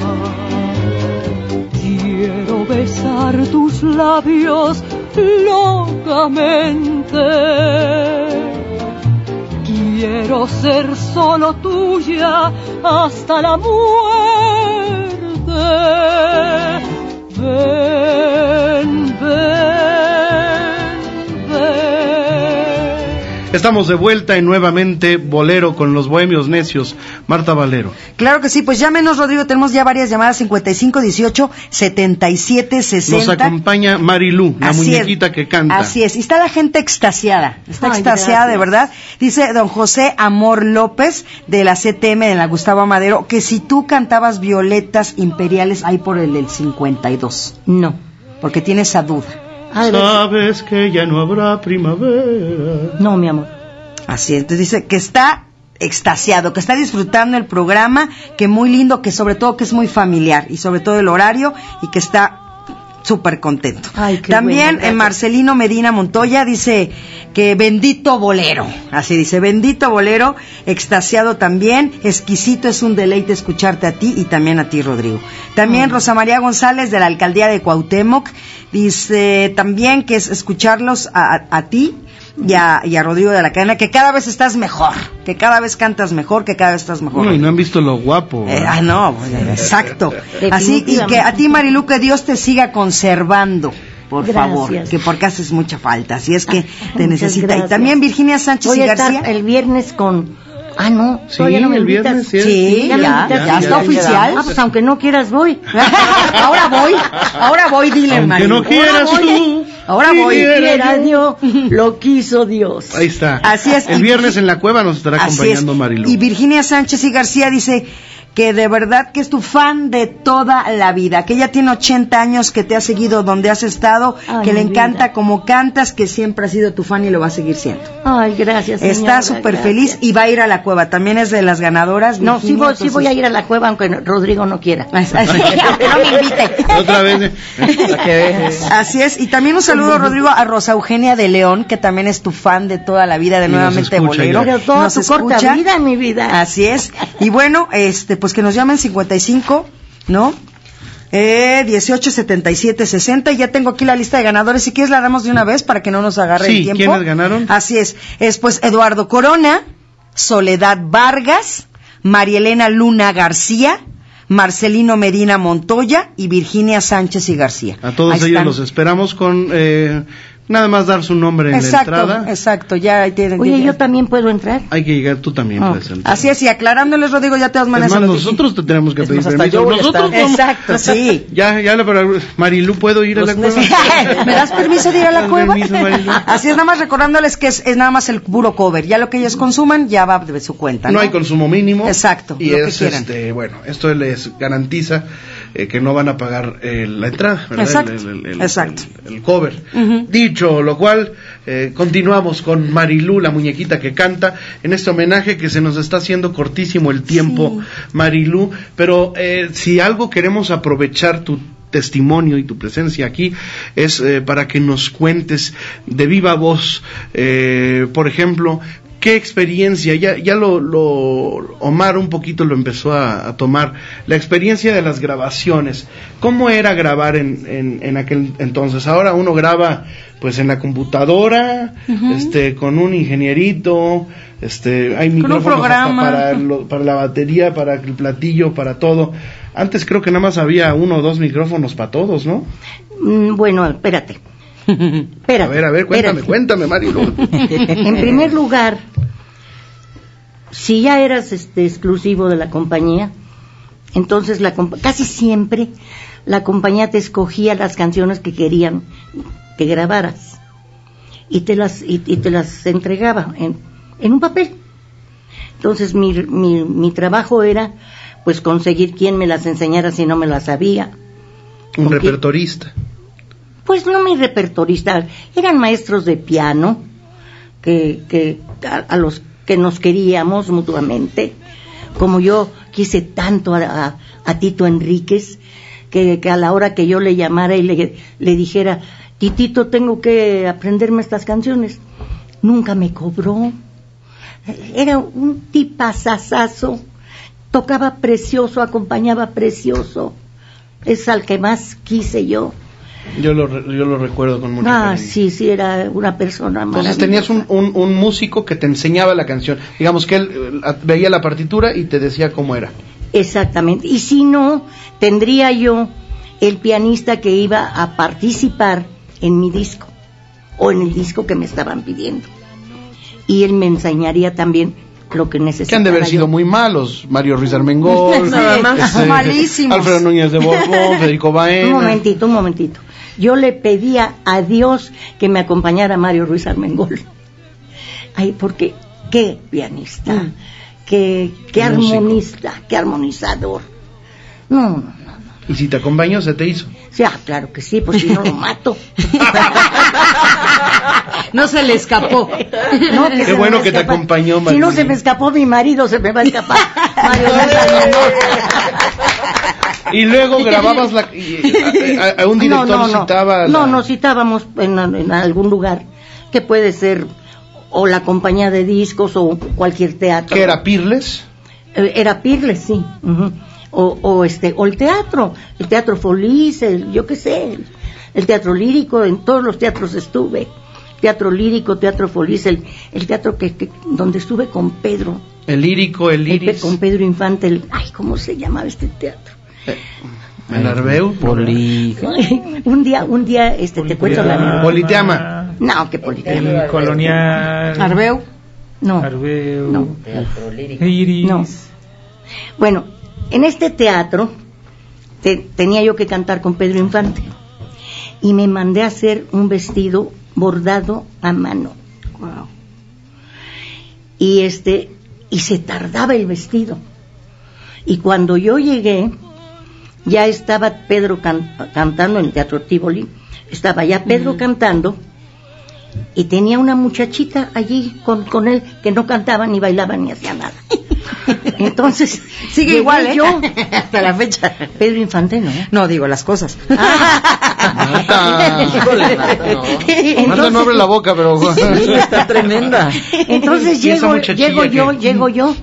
Quiero besar tus labios locamente. Quiero ser solo tuya hasta la muerte. Estamos de vuelta en nuevamente Bolero con los Bohemios Necios. Marta Valero. Claro que sí, pues llámenos, Rodrigo. Tenemos ya varias llamadas: 55 18 77 60. Nos acompaña Marilú, la Así es. muñequita que canta. Así es, y está la gente extasiada, está Ay, extasiada de verdad. Dice don José Amor López de la CTM de la Gustavo Madero que si tú cantabas violetas imperiales ahí por el del 52, No. porque tiene esa duda. Ay, Sabes que ya no habrá primavera. No, mi amor. Así es, entonces dice que está extasiado, que está disfrutando el programa, que muy lindo, que sobre todo que es muy familiar y sobre todo el horario y que está súper contento. Ay, qué También bueno, en gracias. Marcelino Medina Montoya dice que bendito bolero, así dice, bendito bolero, extasiado también, exquisito es un deleite escucharte a ti y también a ti Rodrigo. También Rosa María González de la alcaldía de Cuauhtémoc dice también que es escucharlos a, a- a ti y a, y a Rodrigo de la Cadena, que cada vez estás mejor, que cada vez cantas mejor, que cada vez estás mejor. No, y no han visto lo guapo. Eh, ah, no, pues, exacto. Así, y que a ti, Marilu, que Dios te siga conservando, por Gracias. favor, que porque haces mucha falta, así es que te Muchas necesita. Y también Virginia Sánchez Voy y a estar García. el viernes con... Ah, no, Sí, todavía no me el invitas. viernes, sí. Sí, Ya me ya, invitaste. ya está oficial. Ah, pues aunque no quieras voy. ahora voy, ahora voy, dile, Aunque Marilu. no quieras ahora voy, tú, ahora voy. quiera Dios, lo quiso Dios. Ahí está. Así es. El viernes en la cueva nos estará Así acompañando es. Marilu. Y Virginia Sánchez y García dice que de verdad que es tu fan de toda la vida, que ella tiene 80 años, que te ha seguido donde has estado, Ay, que le encanta vida. como cantas, que siempre ha sido tu fan y lo va a seguir siendo. Ay, gracias. Está súper feliz y va a ir a la cueva. También es de las ganadoras. No, sí voy, sí voy a ir a la cueva aunque Rodrigo no quiera. Aunque no me invite. Otra vez. Así es. Y también un saludo, Rodrigo, a Rosa Eugenia de León, que también es tu fan de toda la vida de Y Nuevamente escucha Bolero. ya. Pero toda Nos tu corta escucha. vida, mi vida. Así es. Y bueno, este, pues que nos llamen 55, ¿no? Eh, 18 77 60 y ya tengo aquí la lista de ganadores. Si quieres la damos de una vez para que no nos agarre Sí, el tiempo. ¿quiénes ganaron? Así es. Es pues Eduardo Corona, Soledad Vargas, Marielena Luna García, Marcelino Medina Montoya y Virginia Sánchez y García. A todos Ahí ellos están. los esperamos con eh, nada más dar su nombre en Exacto, la entrada. exacto, ya ahí tienen. Oye, ya- yo también puedo entrar. Hay que llegar, tú también Ah, puedes entrar. Así es, y aclarándoles, Rodrigo, ya te das maneras más, a lo que- nosotros te tenemos que Es pedir permiso. Nosotros Exacto, sí. Ya, ya, le- para Marilu, ¿puedo ir a la Los cueva? ¿Me das permiso de ir a la cueva? permiso. Así es, nada más recordándoles que es, es nada más el puro cover. Ya lo que ellos consuman ya va de su cuenta. No No, hay consumo mínimo. Exacto, Y lo que es, quieran. este, bueno, esto les garantiza eh, que no van a pagar eh, la entrada, ¿verdad? Exacto, El, el- el- exacto. el- cover. Dicho lo cual, eh, continuamos con Marilú, la muñequita que canta, en este homenaje que se nos está haciendo cortísimo el tiempo, Marilú, pero eh, si algo queremos aprovechar tu testimonio y tu presencia aquí es eh, para que nos cuentes de viva voz, eh, por ejemplo, ¿Qué experiencia? Ya, ya lo, lo- Omar un poquito lo empezó a, a tomar. La experiencia de las grabaciones. ¿Cómo era grabar en, en, en aquel entonces? Ahora uno graba pues en la computadora, este, con un ingenierito, este, hay micrófonos hasta para, lo- para la batería, para el platillo, para todo. Antes creo que nada más había uno o dos micrófonos para todos, ¿no? Mm, bueno, espérate. Espérate. A ver, a ver, cuéntame, espérate. cuéntame, Marilu. En primer lugar, si ya eras este exclusivo de la compañía, entonces la casi siempre la compañía te escogía las canciones que querían que grabaras y te las y, y te las entregaba en, en un papel. Entonces mi, mi, mi trabajo era pues conseguir quien me las enseñara si no me las sabía. Un repertorista. Pues no mi repertorista, eran maestros de piano que, que a, los que nos queríamos mutuamente, como yo quise tanto a, Tito Enríquez, que, a la hora que yo le llamara y le, le dijera, Titito, tengo que aprenderme estas canciones, nunca me cobró. Era un tipazazazo, tocaba precioso, acompañaba precioso. Es al que más quise yo. Yo lo, yo lo recuerdo con mucho Ah, cariño. sí, sí, era una persona Entonces tenías un, un, un músico que te enseñaba la canción. Digamos que él eh, veía la partitura y te decía cómo era. Exactamente. Y si no, tendría yo el pianista que iba a participar en mi disco o en el disco que me estaban pidiendo. y él me enseñaría también lo que necesitaba. Que han de haber yo. sido muy malos. Mario Ruiz Armengol. Más. este. Alfredo Núñez de Borbón, Federico Baena. Un momentito, un momentito. Yo le pedía a Dios que me acompañara Mario Ruiz Armengol. Ay, porque qué pianista, qué, qué Músico. armonista, qué armonizador. No, no, no. Y si te acompañó, se te hizo. Sí, ah, claro que sí, pues si no lo mato. No se le escapó. No, Qué bueno que te acompañó, Si María. no se me escapó mi marido, se me va a escapar. Mario Ruiz Armengol. Y luego grababas la. y- a, un director no, no, citaba. No, la- no, citábamos en, en algún lugar que puede ser o la compañía de discos o cualquier teatro. ¿Qué era Pirles? Eh, Era Pirles, sí. o, o este, o el teatro, el teatro Folies, el, yo qué sé, el, el teatro lírico, en todos los teatros estuve. Teatro lírico, teatro Folies, el, el teatro que, que- donde estuve con Pedro, El lírico, el iris. con Pedro Infante, el, ay, ¿cómo se llamaba este teatro? El Arbeu. Poli. un día, un día, este, te cuento la Politeama. No, que politeama. El colonial. Arbeu. No. Arbeu. No. Iris. No. Bueno, en este teatro te- tenía yo que cantar con Pedro Infante y me mandé a hacer un vestido bordado a mano. Y este y se tardaba el vestido. Y cuando yo llegué ya estaba Pedro can- cantando en el Teatro Tivoli, estaba ya Pedro cantando y tenía una muchachita allí con, con él que no cantaba ni bailaba ni hacía nada. Entonces, Sigue igual, ¿eh? yo, Hasta la fecha. Pedro Infante, ¿no? No digo las cosas. Marta, no. No abre la boca, pero. Está tremenda. Entonces ¿Y esa llego, llego yo, llego yo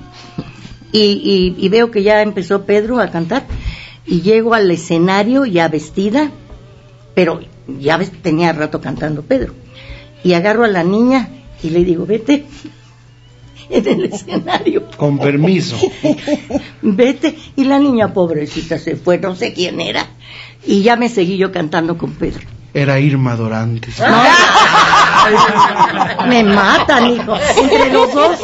y, y- y veo que ya empezó Pedro a cantar y llego al escenario ya vestida, pero ya tenía rato cantando Pedro. Y agarro a la niña y le digo, vete en el escenario. Con permiso. Vete. Y la niña pobrecita se fue, no sé quién era. Y ya me seguí yo cantando con Pedro. Era Irma Dorantes. Me matan, hijo. Entre los dos.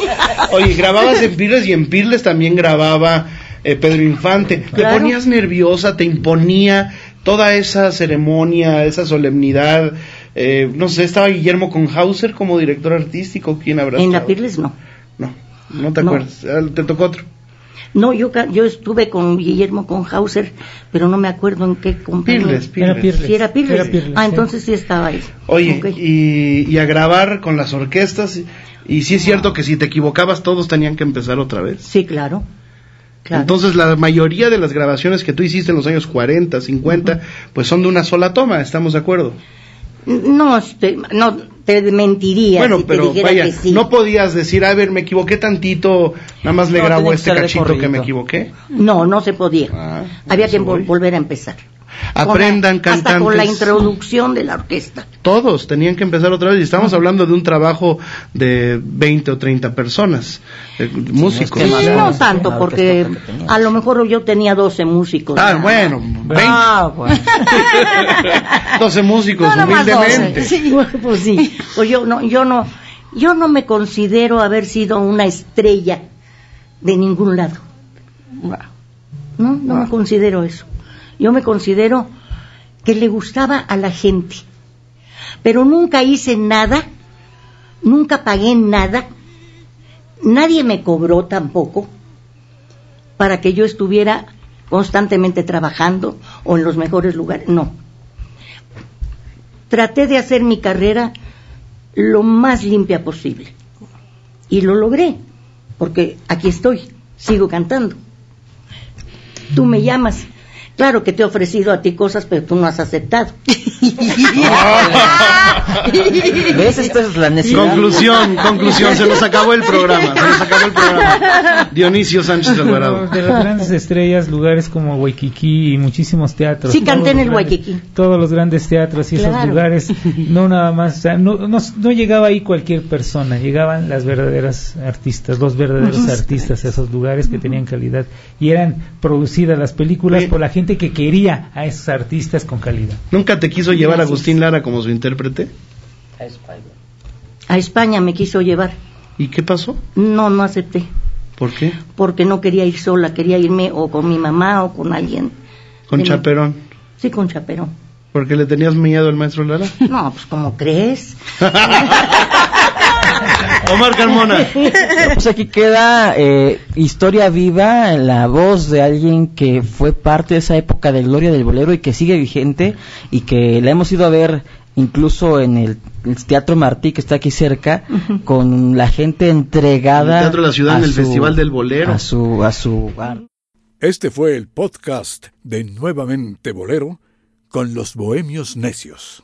Oye, grababas en Pirles y en Pirles también grababa eh, Pedro Infante. Te ponías nerviosa, te imponía toda esa ceremonia, esa solemnidad. eh, no sé, estaba Guillermo Conhauser como director artístico. ¿Quién habrá En la estado? Pirles no. No, no te No. acuerdas. Ah, Te tocó otro. No, yo, ca- yo estuve con Guillermo Conhauser, pero no me acuerdo en qué compañía. Pirles, Pirles. Era Pirles. Sí, era Pirles. Era Pirles, ah, sí. entonces sí estaba ahí. Oye, y, y a grabar con las orquestas. Y sí es cierto que si te equivocabas todos tenían que empezar otra vez. Sí, claro. Claro. Entonces la mayoría de las grabaciones que tú hiciste en los años 40, 50, pues son de una sola toma, ¿estamos de acuerdo? no, este, no, te mentiría bueno, si te pero dijera vaya, que sí. no podías decir, a ver, me equivoqué tantito, nada más le No, grabo este cachito que me equivoqué. No, no se podía. Ah, Había eso que volver a empezar. Aprendan, Con la- Hasta con la introducción de la orquesta. Todos tenían que empezar otra vez y estamos hablando de un trabajo de 20 o 30 personas, eh, músicos. es que más Sí, o no tanto, porque a lo mejor yo tenía 12 músicos. Ah, bueno, más. 20, Ah, bueno. 12 músicos, No, humildemente. Sí, pues sí. Pues yo no, yo no, yo no me considero haber sido una estrella de ningún lado. No, no me considero eso. Yo me considero que le gustaba a la gente. Pero nunca hice nada, nunca pagué nada, nadie me cobró tampoco para que yo estuviera constantemente trabajando o en los mejores lugares. No. Traté de hacer mi carrera lo más limpia posible. Y lo logré, porque aquí estoy, sigo cantando. Tú me llamas. Claro que te he ofrecido a ti cosas, pero tú no has aceptado. ¿Ves? Esta es la necesidad. Conclusión, conclusión, se nos acabó el programa, se nos acabó el programa. Dionisio Sánchez Alvarado. De las grandes estrellas, lugares como Waikiki y muchísimos teatros. Sí, canté en el grandes- Waikiki. Todos los grandes teatros y esos lugares, no nada más, o sea, no, no, no llegaba ahí cualquier persona, llegaban las verdaderas artistas, los verdaderos artistas a esos lugares que tenían calidad y eran producidas las películas por la gente que quería a esos artistas con calidad. ¿Nunca te quiso llevar a Agustín Lara como su intérprete? A España me quiso llevar. ¿Y qué pasó? No, no acepté. ¿Por qué? Porque no quería ir sola, quería irme o con mi mamá o con alguien. Con mi- chaperón. Sí, con chaperón. ¿Porque le tenías miedo al maestro Lara? No, pues como crees. Omar Carmona. Pues aquí queda eh, historia viva, la voz de alguien que fue parte de esa época de gloria del bolero y que sigue vigente y que la hemos ido a ver incluso en el, el Teatro Martí que está aquí cerca con la gente entregada En el Teatro de la Ciudad, a en el su- Festival del Bolero. a su a su arte. Este fue el podcast de Nuevamente Bolero con los Bohemios Necios.